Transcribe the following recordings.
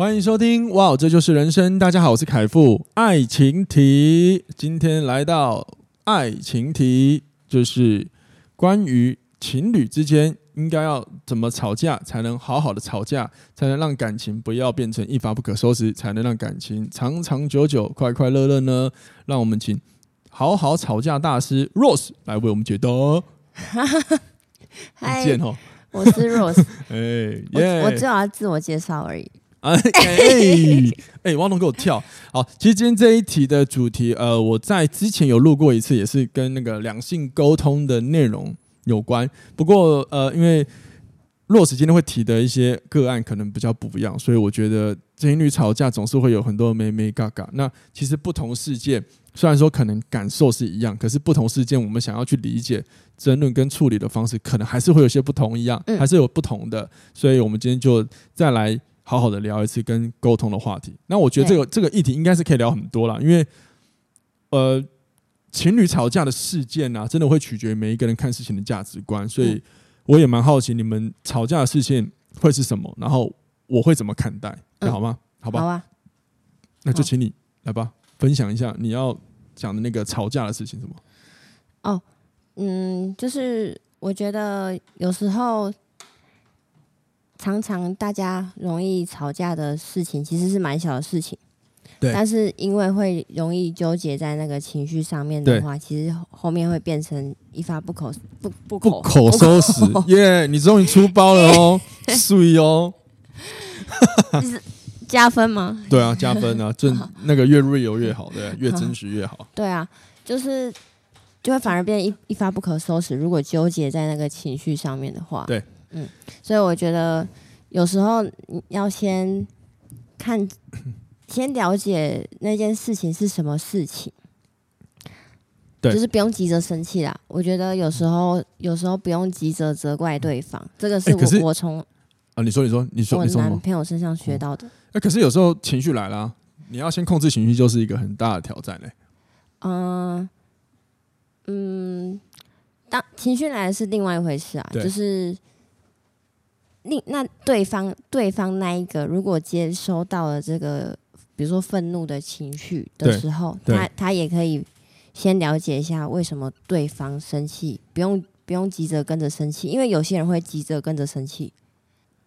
欢迎收听，哇，这就是人生。大家好，我是凯富。爱情题，今天来到爱情题，就是关于情侣之间应该要怎么吵架，才能好好的吵架，才能让感情不要变成一发不可收拾，才能让感情长长久久、快快乐乐呢？让我们请好好吵架大师 Rose 来为我们解答。嗨，见哦，我是 Rose。哎，我我只有要自我介绍而已。哎哎哎！汪东给我跳好。其实今天这一题的主题，呃，我在之前有录过一次，也是跟那个两性沟通的内容有关。不过，呃，因为 Rose 今天会提的一些个案可能比较不一样，所以我觉得情侣吵架总是会有很多眉眉角角。那其实不同事件，虽然说可能感受是一样，可是不同事件我们想要去理解、争论跟处理的方式，可能还是会有些不同一样，还是有不同的。所以我们今天就再来。好好的聊一次跟沟通的话题，那我觉得这个这个议题应该是可以聊很多啦，因为呃，情侣吵架的事件啊，真的会取决于每一个人看事情的价值观，所以我也蛮好奇你们吵架的事情会是什么，然后我会怎么看待，好吗？好吧，好啊，那就请你来吧，分享一下你要讲的那个吵架的事情什么？哦，嗯，就是我觉得有时候。常常大家容易吵架的事情，其实是蛮小的事情，对。但是因为会容易纠结在那个情绪上面的话，其实后面会变成一发不可不不不可收拾。耶，你终于出包了哦，碎哦。是加分吗？对啊，加分啊，正那个越 real 越好，对，越真实越好。对啊，就是就会反而变一一发不可收拾。如果纠结在那个情绪上面的话，对。嗯，所以我觉得有时候你要先看，先了解那件事情是什么事情，对，就是不用急着生气啦。我觉得有时候有时候不用急着责怪对方，这个是我、欸、我从啊，你说你说你说我男朋友身上学到的。哎、欸，可是有时候情绪来了，你要先控制情绪，就是一个很大的挑战嘞、欸。嗯嗯，当情绪来是另外一回事啊，就是。另那对方对方那一个，如果接收到了这个，比如说愤怒的情绪的时候，他他也可以先了解一下为什么对方生气，不用不用急着跟着生气，因为有些人会急着跟着生气。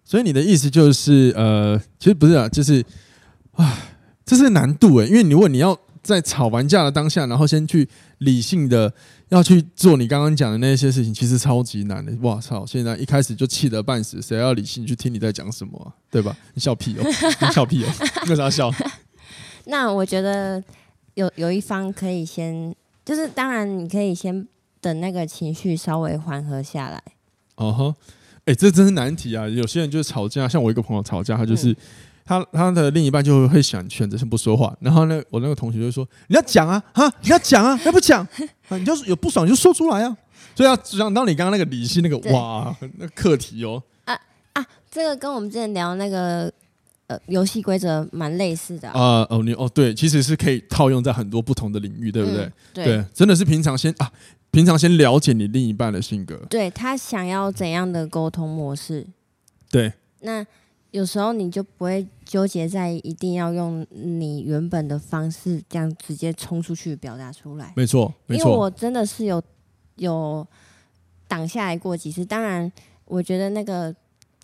所以你的意思就是，呃，其实不是啊，就是啊，这是难度诶，因为如果你要在吵完架的当下，然后先去理性的。要去做你刚刚讲的那些事情，其实超级难的。哇操！现在一开始就气得半死，谁要理性去听你在讲什么、啊？对吧？你笑屁哦！你笑屁哦！为啥笑？那我觉得有有一方可以先，就是当然你可以先等那个情绪稍微缓和下来。哦呵，哎，这真是难题啊！有些人就是吵架，像我一个朋友吵架，他就是。嗯他他的另一半就会想选择先不说话，然后呢，我那个同学就说：“你要讲啊，哈，你要讲啊，要不讲，你就是有不爽你就说出来啊。”所以要讲到你刚刚那个理性那个哇，那课题哦。啊啊，这个跟我们之前聊那个呃游戏规则蛮类似的啊。呃、哦，你哦对，其实是可以套用在很多不同的领域，对不对？嗯、对，对，真的是平常先啊，平常先了解你另一半的性格，对他想要怎样的沟通模式，对，那。有时候你就不会纠结在一定要用你原本的方式这样直接冲出去表达出来。没错，没错。因为我真的是有有挡下来过几次。当然，我觉得那个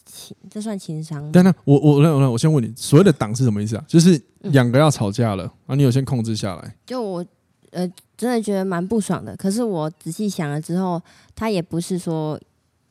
情这算情商。但那我我我我先问你，所谓的挡是什么意思啊？就是两个要吵架了，啊，你有先控制下来。就我呃真的觉得蛮不爽的。可是我仔细想了之后，他也不是说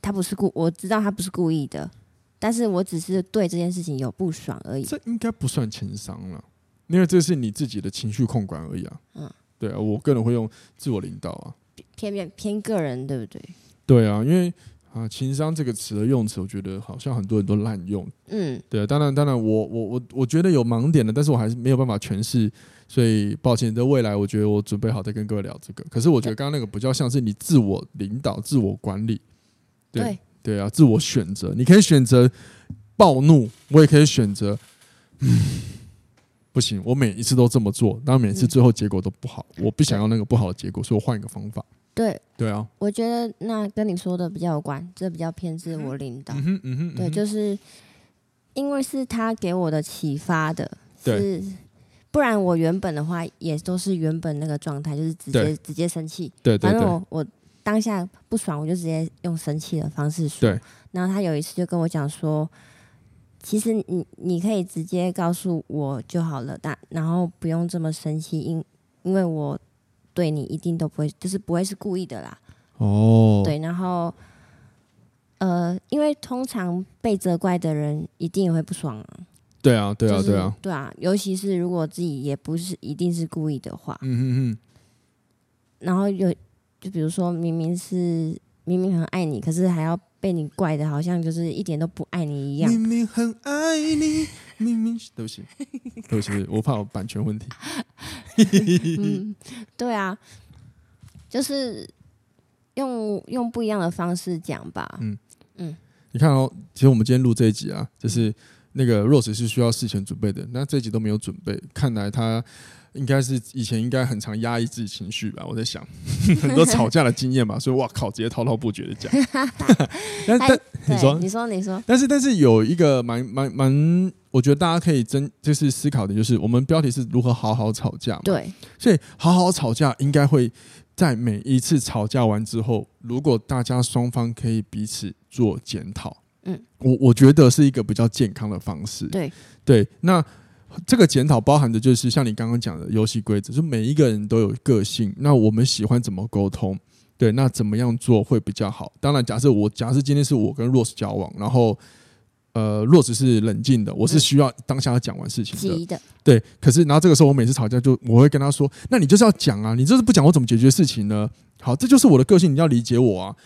他不是故，我知道他不是故意的。但是我只是对这件事情有不爽而已。这应该不算情商了，因为这是你自己的情绪控管而已啊。嗯，对啊，我个人会用自我领导啊，偏偏偏个人，对不对？对啊，因为啊，情商这个词的用词，我觉得好像很多人都滥用。嗯，对，当然，当然我，我我我我觉得有盲点的，但是我还是没有办法诠释，所以抱歉。在未来，我觉得我准备好再跟各位聊这个。可是我觉得刚刚那个比较像是你自我领导、自我管理。对对，对啊，自我选择，你可以选择暴怒，我也可以选择，嗯，不行，我每一次都这么做，但每次最后结果都不好，嗯，我不想要那个不好的结果，所以我换一个方法。对对啊，我觉得那跟你说的比较有关，这比较偏自我领导。嗯哼嗯哼，对，就是因为是他给我的启发的，是不然我原本的话也都是原本那个状态，就是直接直接生气。对，反正我我当下不爽，我就直接用生气的方式说。然后他有一次就跟我讲说，其实你你可以直接告诉我就好了，但然后不用这么生气，因因为我。对你一定都不会，就是不会是故意的啦。哦，对，然后，呃，因为通常被责怪的人一定也会不爽啊。对啊，对啊，对啊，对啊，尤其是如果自己也不是一定是故意的话。嗯嗯嗯。然后有，就比如说明明是明明很爱你，可是还要被你怪的，好像就是一点都不爱你一样。明明很爱你，明明对不起，对不起，我怕有版权问题。嗯，对啊，就是用用不一样的方式讲吧。嗯嗯，你看哦，其实我们今天录这一集啊，就是那个 Rose 是需要事前准备的，那这一集都没有准备，看来他应该是以前应该很常压抑自己情绪吧。我在想很多吵架的经验吧，所以哇靠，直接滔滔不绝的讲。但但你说你说你说，但是但是有一个蛮蛮蛮。我觉得大家可以真就是思考的，就是我们标题是如何好好吵架嘛。对，所以好好吵架应该会在每一次吵架完之后，如果大家双方可以彼此做检讨，嗯，我我觉得是一个比较健康的方式。对对，那这个检讨包含的就是像你刚刚讲的游戏规则，就每一个人都有个性，那我们喜欢怎么沟通？对，那怎么样做会比较好？当然，假设我假设今天是我跟 Rose 交往，然后。呃，若只是冷静的，我是需要当下要讲完事情的。的对，可是然后这个时候，我每次吵架就我会跟他说：“那你就是要讲啊，你就是不讲，我怎么解决事情呢？”好，这就是我的个性，你要理解我啊。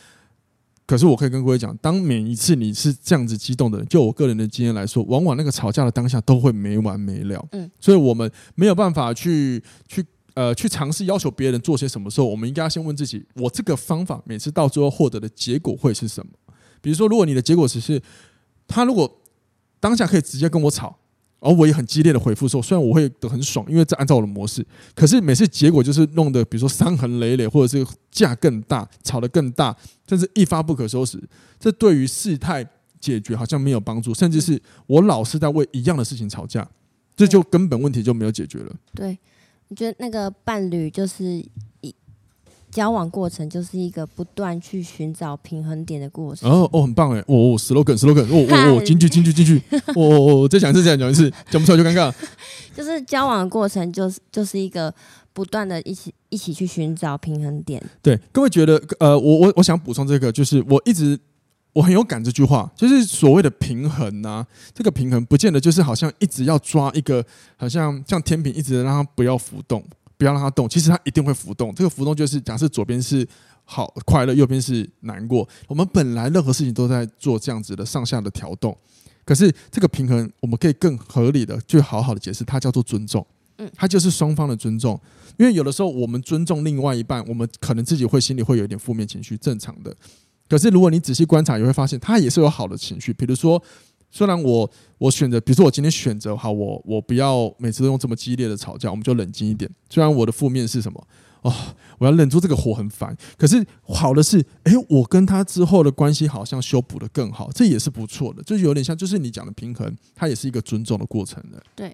可是我可以跟各位讲，当每一次你是这样子激动的人，就我个人的经验来说，往往那个吵架的当下都会没完没了。嗯，所以我们没有办法去去呃去尝试要求别人做些什么时候，我们应该要先问自己：我这个方法每次到最后获得的结果会是什么？比如说，如果你的结果只是。他如果当下可以直接跟我吵，而我也很激烈的回复说，虽然我会得很爽，因为这按照我的模式，可是每次结果就是弄得，比如说伤痕累累，或者是架更大，吵得更大，甚至一发不可收拾。这对于事态解决好像没有帮助，甚至是我老是在为一样的事情吵架，这就根本问题就没有解决了。对，你觉得那个伴侣就是？交往过程就是一个不断去寻找平衡点的过程。哦哦，很棒哎！哦哦，slogan slogan，哦哦哦，进去进去进去，哦 哦哦，再讲一次再讲一次，讲不出来就尴尬。就是交往的过程，就是就是一个不断的一起一起去寻找平衡点。对，各位觉得呃，我我我想补充这个，就是我一直我很有感这句话，就是所谓的平衡啊，这个平衡不见得就是好像一直要抓一个，好像像天平一直让它不要浮动。不要让它动，其实它一定会浮动。这个浮动就是假设左边是好快乐，右边是难过。我们本来任何事情都在做这样子的上下的调动，可是这个平衡，我们可以更合理的去好好的解释，它叫做尊重。嗯，它就是双方的尊重。因为有的时候我们尊重另外一半，我们可能自己会心里会有一点负面情绪，正常的。可是如果你仔细观察，你会发现他也是有好的情绪，比如说。虽然我我选择，比如说我今天选择好，我我不要每次都用这么激烈的吵架，我们就冷静一点。虽然我的负面是什么哦，我要忍住这个火很烦，可是好的是，哎，我跟他之后的关系好像修补的更好，这也是不错的。就有点像，就是你讲的平衡，它也是一个尊重的过程的。对，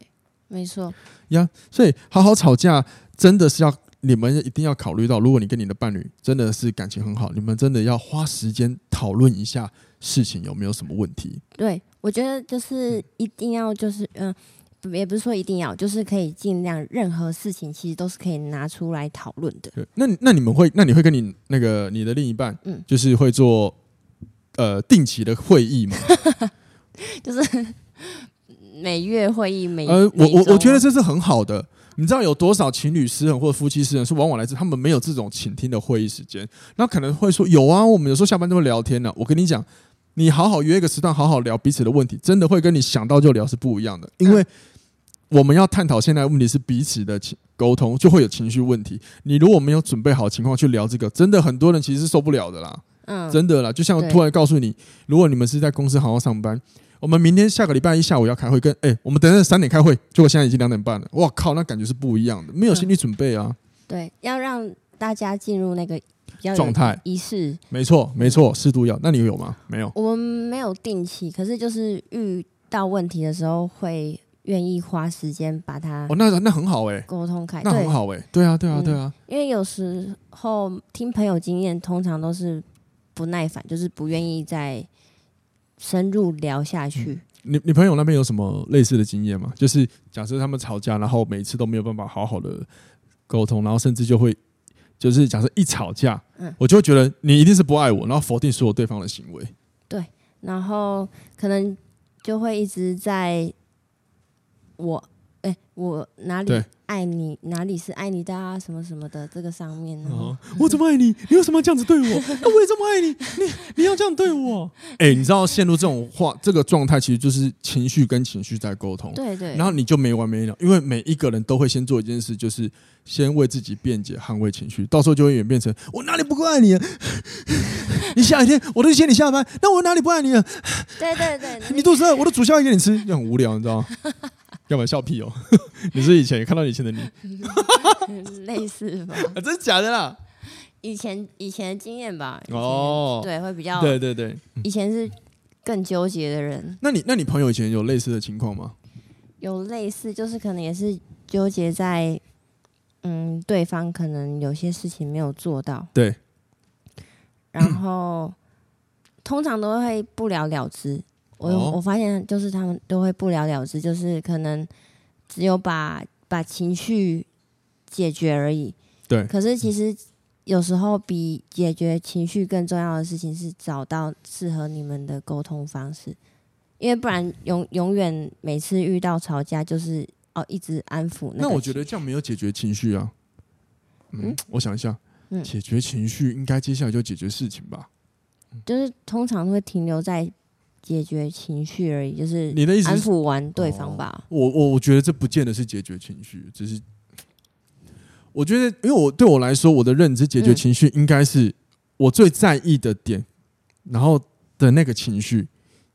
没错。呀，所以好好吵架真的是要你们一定要考虑到，如果你跟你的伴侣真的是感情很好，你们真的要花时间讨论一下事情有没有什么问题。对。我觉得就是一定要就是嗯，也不是说一定要，就是可以尽量任何事情其实都是可以拿出来讨论的。对，那那你们会，那你会跟你那个你的另一半，嗯，就是会做呃定期的会议吗？就是每月会议，每呃，我我我觉得这是很好的。你知道有多少情侣失衡或者夫妻失衡是往往来自他们没有这种倾听的会议时间，那可能会说有啊，我们有时候下班都会聊天呢、啊。我跟你讲，你好好约一个时段，好好聊彼此的问题，真的会跟你想到就聊是不一样的，因为我们要探讨现在的问题是彼此的情沟通，就会有情绪问题。你如果没有准备好情况去聊这个，真的很多人其实是受不了的啦。嗯，真的啦，就像突然告诉你，如果你们是在公司好好上班，我们明天下个礼拜一下午要开会，跟哎、欸，我们等下三点开会，结果现在已经两点半了，哇靠，那感觉是不一样的，没有心理准备啊。嗯、对，要让大家进入那个状态。仪式，没错没错，适度要。那你有吗？没有，我们没有定期，可是就是遇到问题的时候会愿意花时间把它哦，那那很好哎、欸，沟通开，那很好哎、欸，对啊对啊对啊、嗯，因为有时候听朋友经验，通常都是。不耐烦，就是不愿意再深入聊下去。嗯、你你朋友那边有什么类似的经验吗？就是假设他们吵架，然后每次都没有办法好好的沟通，然后甚至就会就是假设一吵架，嗯，我就会觉得你一定是不爱我，然后否定所有对方的行为。对，然后可能就会一直在我。哎、欸，我哪里爱你，哪里是爱你的啊？什么什么的，这个上面呢？哦、我怎么爱你？你为什么要这样子对我？那 我也这么爱你，你你要这样对我？哎、欸，你知道陷入这种话，这个状态其实就是情绪跟情绪在沟通。对对。然后你就没完没了，因为每一个人都会先做一件事，就是先为自己辩解、捍卫情绪，到时候就会演变成我哪里不够爱你啊？你下雨天我都接你下班，那我哪里不爱你啊？对对对，你肚子饿，我都煮宵夜给你吃，就很无聊，你知道吗？要不要笑屁哦？你是以前也看到以前的你，类似吧？啊、真的假的啦？以前以前的经验吧。哦，对，会比较对对对。以前是更纠结的人。那你那你朋友以前有类似的情况吗？有类似，就是可能也是纠结在，嗯，对方可能有些事情没有做到。对。然后通常都会不了了之。我我发现就是他们都会不了了之，就是可能只有把把情绪解决而已。对。可是其实有时候比解决情绪更重要的事情是找到适合你们的沟通方式，因为不然永永远每次遇到吵架就是哦一直安抚。那我觉得这样没有解决情绪啊。嗯，我想一下，嗯，解决情绪应该接下来就解决事情吧。就是通常会停留在。解决情绪而已，就是你的意思，安抚完对方吧。我我我觉得这不见得是解决情绪，只是我觉得，因为我对我来说，我的认知解决情绪应该是我最在意的点，然后的那个情绪，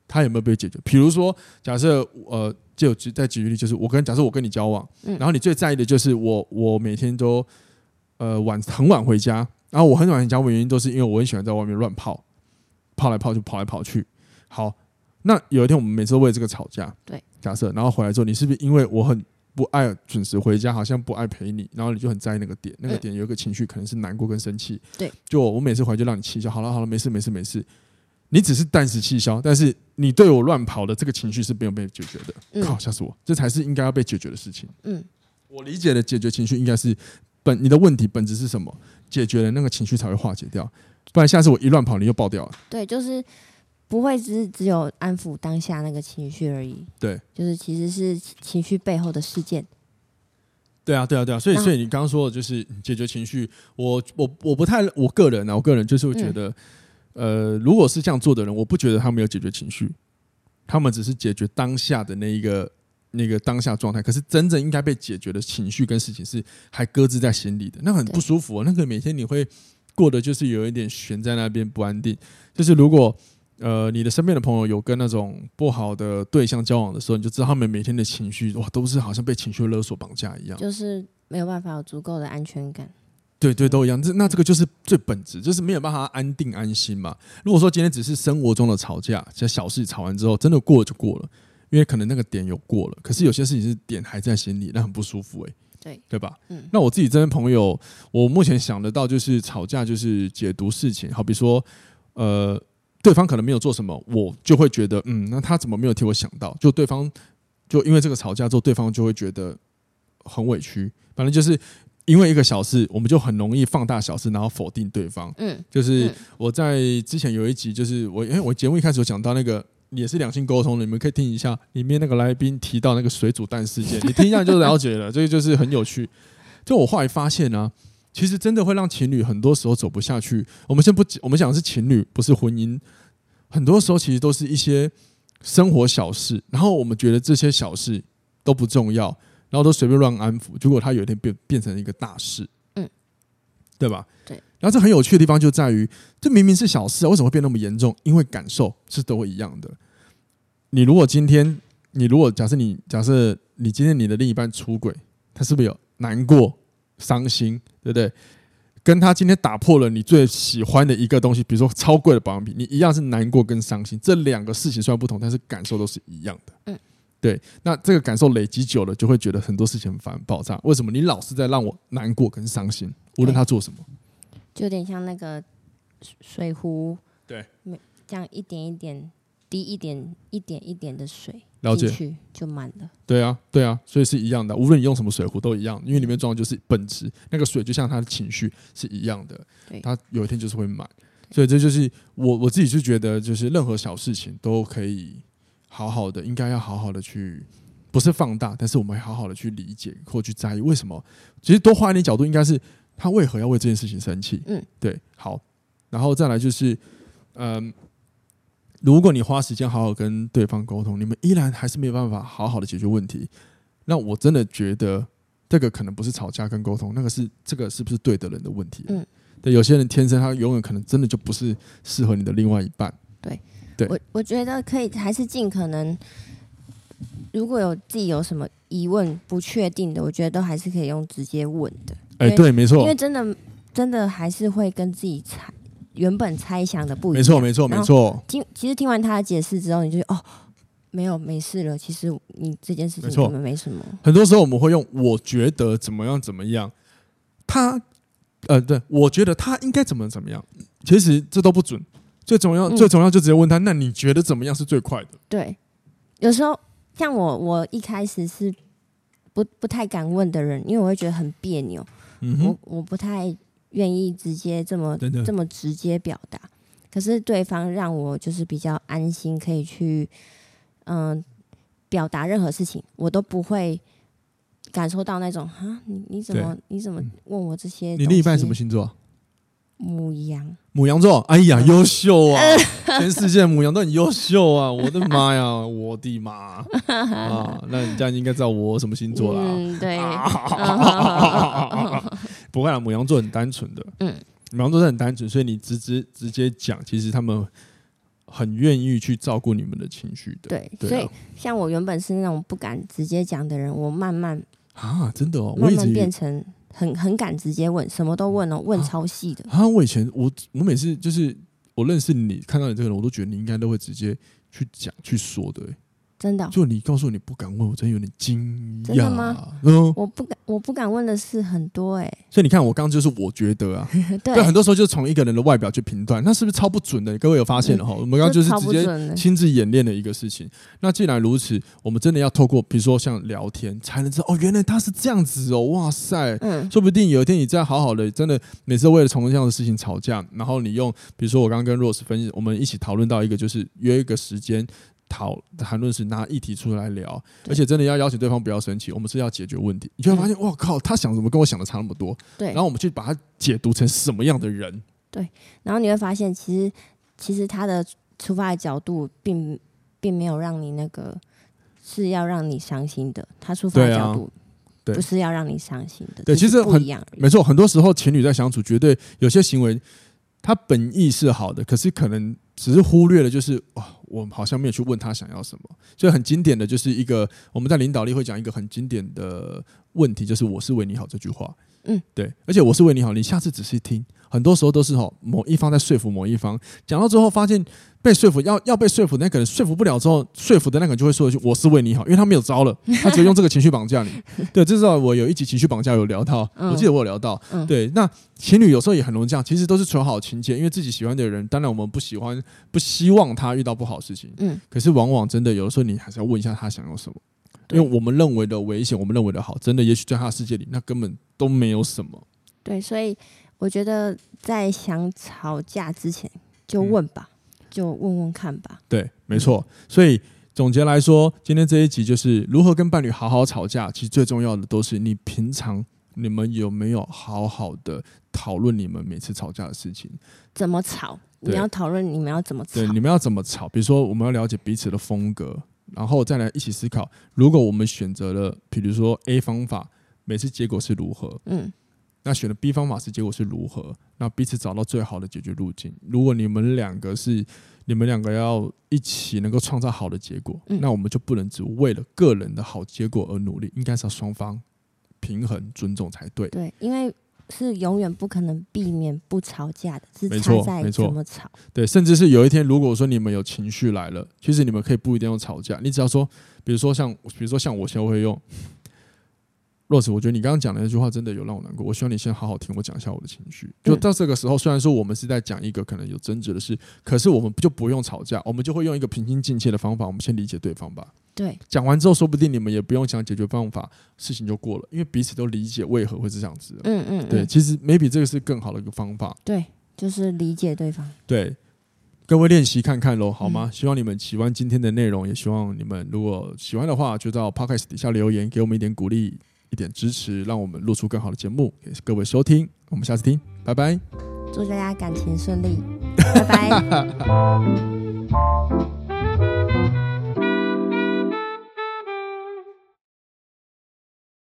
他有没有被解决？比如说，假设呃，就再举例，就是我跟假设我跟你交往，然后你最在意的就是我，我每天都呃晚很晚回家，然后我很晚回家，我原因都是因为我很喜欢在外面乱跑，跑来跑去，跑来跑去。好，那有一天我们每次都为这个吵架。对，假设然后回来之后，你是不是因为我很不爱准时回家，好像不爱陪你，然后你就很在意那个点，那个点有一个情绪可能是难过跟生气。对，就我每次回来就让你气消，好了好了，没事没事没事，你只是暂时气消，但是你对我乱跑的这个情绪是没有被解决的。嗯、靠，吓死我！这才是应该要被解决的事情。嗯，我理解的解决情绪应该是本你的问题本质是什么，解决了那个情绪才会化解掉，不然下次我一乱跑你又爆掉了。对，就是。不会只是只有安抚当下那个情绪而已，对，就是其实是情绪背后的事件。对啊，对啊，对啊，所以所以你刚刚说的就是解决情绪，我我我不太，我个人呢、啊，我个人就是会觉得，嗯、呃，如果是这样做的人，我不觉得他们有解决情绪，他们只是解决当下的那一个那个当下状态，可是真正应该被解决的情绪跟事情是还搁置在心里的，那很不舒服、哦，那个每天你会过得就是有一点悬在那边不安定，就是如果。呃，你的身边的朋友有跟那种不好的对象交往的时候，你就知道他们每天的情绪哇，都是好像被情绪勒索绑架一样，就是没有办法有足够的安全感。对对，都一样。这那这个就是最本质，就是没有办法安定安心嘛。如果说今天只是生活中的吵架，这小事吵完之后，真的过了就过了，因为可能那个点有过了，可是有些事情是点还在心里，那很不舒服哎、欸。对对吧？嗯。那我自己这边朋友，我目前想得到就是吵架就是解读事情，好比说呃。对方可能没有做什么，我就会觉得，嗯，那他怎么没有替我想到？就对方就因为这个吵架之后，对方就会觉得很委屈。反正就是因为一个小事，我们就很容易放大小事，然后否定对方。嗯，就是我在之前有一集，就是我因为我节目一开始有讲到那个也是两性沟通的，你们可以听一下里面那个来宾提到那个水煮蛋事件，你听一下就了解了。这个就是很有趣。就我后来发现呢、啊，其实真的会让情侣很多时候走不下去。我们先不，我们讲的是情侣，不是婚姻。很多时候其实都是一些生活小事，然后我们觉得这些小事都不重要，然后都随便乱安抚，结果他有一天变变成一个大事，嗯，对吧？对。然后这很有趣的地方就在于，这明明是小事啊，为什么会变那么严重？因为感受是都会一样的。你如果今天，你如果假设你假设你今天你的另一半出轨，他是不是有难过、伤心，对不对？跟他今天打破了你最喜欢的一个东西，比如说超贵的保养品，你一样是难过跟伤心。这两个事情虽然不同，但是感受都是一样的。嗯，对。那这个感受累积久了，就会觉得很多事情很烦爆炸。为什么你老是在让我难过跟伤心？无论他做什么，就有点像那个水壶，对，这样一点一点滴一点一点一点的水。了解，就满了。对啊，对啊，所以是一样的。无论你用什么水壶都一样，因为里面装的就是本质。那个水就像他的情绪是一样的，他有一天就是会满。所以这就是我我自己就觉得，就是任何小事情都可以好好的，应该要好好的去，不是放大，但是我们好好的去理解或去在意为什么。其实多换一点角度，应该是他为何要为这件事情生气？嗯，对，好，然后再来就是，嗯。如果你花时间好好跟对方沟通，你们依然还是没有办法好好的解决问题，那我真的觉得这个可能不是吵架跟沟通，那个是这个是不是对的人的问题？嗯，对，有些人天生他永远可能真的就不是适合你的另外一半。对，对，我我觉得可以还是尽可能，如果有自己有什么疑问不确定的，我觉得都还是可以用直接问的。哎，对，没错，因为真的真的还是会跟自己猜。原本猜想的不一样，没错没错没错。听，其实听完他的解释之后，你就哦，没有没事了。其实你这件事情根本没什么。很多时候我们会用“我觉得怎么样怎么样”，他呃，对，我觉得他应该怎么怎么样。其实这都不准。最重要最重要就直接问他，那你觉得怎么样是最快的？对，有时候像我，我一开始是不不太敢问的人，因为我会觉得很别扭。嗯哼，我我不太。愿意直接这么这么直接表达，可是对方让我就是比较安心，可以去嗯表达任何事情，我都不会感受到那种啊，你你怎么你怎么问我这些？你另一半什么星座？母羊。母羊座，哎呀，优秀啊！全世界母羊都很优秀啊！我的妈呀，我的妈啊！那你这样应该知道我什么星座啦？嗯，对。不会啊，母羊座很单纯的。嗯，母羊座是很单纯，所以你直直直接讲，其实他们很愿意去照顾你们的情绪的。对，所以像我原本是那种不敢直接讲的人，我慢慢啊，真的哦，慢慢变成。很很敢直接问，什么都问哦，问超细的。啊，我以前我我每次就是我认识你，看到你这个人，我都觉得你应该都会直接去讲去说的。真的，就你告诉我你不敢问，我真有点惊讶。真的吗？嗯，我不敢，我不敢问的事很多哎。所以你看，我刚刚就是我觉得啊，对，很多时候就是从一个人的外表去评断，那是不是超不准的？各位有发现了哈？我们刚刚就是直接亲自演练的一个事情。那既然如此，我们真的要透过比如说像聊天，才能知道哦，原来他是这样子哦，哇塞，嗯，说不定有一天你再好好的，真的每次为了从这样的事情吵架，然后你用比如说我刚刚跟 Rose 分析，我们一起讨论到一个就是约一个时间。讨谈论时拿议题出来聊，而且真的要邀请对方不要生气，我们是要解决问题。你就会发现，哇靠，他想什么跟我想的差那么多？对，然后我们去把它解读成什么样的人？对，然后你会发现，其实其实他的出发的角度并并没有让你那个是要让你伤心的，他出发的角度不是要让你伤心的。对，其实很没错，很多时候情侣在相处，绝对有些行为，他本意是好的，可是可能。只是忽略了，就是哇，我好像没有去问他想要什么。所以很经典的就是一个，我们在领导力会讲一个很经典的问题，就是“我是为你好”这句话。嗯，对，而且我是为你好，你下次仔细听，很多时候都是吼某一方在说服某一方，讲到最后发现被说服要要被说服，那个人说服不了之后，说服的那个人就会说一句“我是为你好”，因为他没有招了，他只会用这个情绪绑架你。对，这是我有一集情绪绑架有聊到，我记得我有聊到。对，那情侣有时候也很容易这样，其实都是求好情节，因为自己喜欢的人，当然我们不喜欢不希望他遇到不好的事情。嗯，可是往往真的有的时候，你还是要问一下他想要什么。因为我们认为的危险，我们认为的好，真的也许在他的世界里，那根本都没有什么。对，所以我觉得在想吵架之前就问吧，嗯、就问问看吧。对，没错。所以总结来说，今天这一集就是如何跟伴侣好好吵架。其实最重要的都是你平常你们有没有好好的讨论你们每次吵架的事情，怎么吵？你要讨论你们要怎么吵？对，你们要怎么吵？比如说，我们要了解彼此的风格，然后再来一起思考，如果我们选择了，比如说 A 方法，每次结果是如何？嗯。那选的 B 方法是，结果是如何？那彼此找到最好的解决路径。如果你们两个是你们两个要一起能够创造好的结果，嗯、那我们就不能只为了个人的好结果而努力，应该是要双方平衡尊重才对。对，因为是永远不可能避免不吵架的，是差在怎么吵。对，甚至是有一天，如果说你们有情绪来了，其实你们可以不一定要吵架，你只要说，比如说像，比如说像我现在会用。Rose，我觉得你刚刚讲的那句话真的有让我难过。我希望你先好好听我讲一下我的情绪。就到这个时候，虽然说我们是在讲一个可能有争执的事，可是我们就不用吵架，我们就会用一个平心静气的方法，我们先理解对方吧。对，讲完之后，说不定你们也不用想解决方法，事情就过了，因为彼此都理解为何会是这样子。嗯嗯，对，其实 maybe 这个是更好的一个方法。对，就是理解对方。对，各位练习看看喽，好吗？希望你们喜欢今天的内容，也希望你们如果喜欢的话，就到 Podcast 底下留言，给我们一点鼓励。一点支持，让我们录出更好的节目给各位收听。我们下次听，拜拜。祝大家感情顺利，拜拜。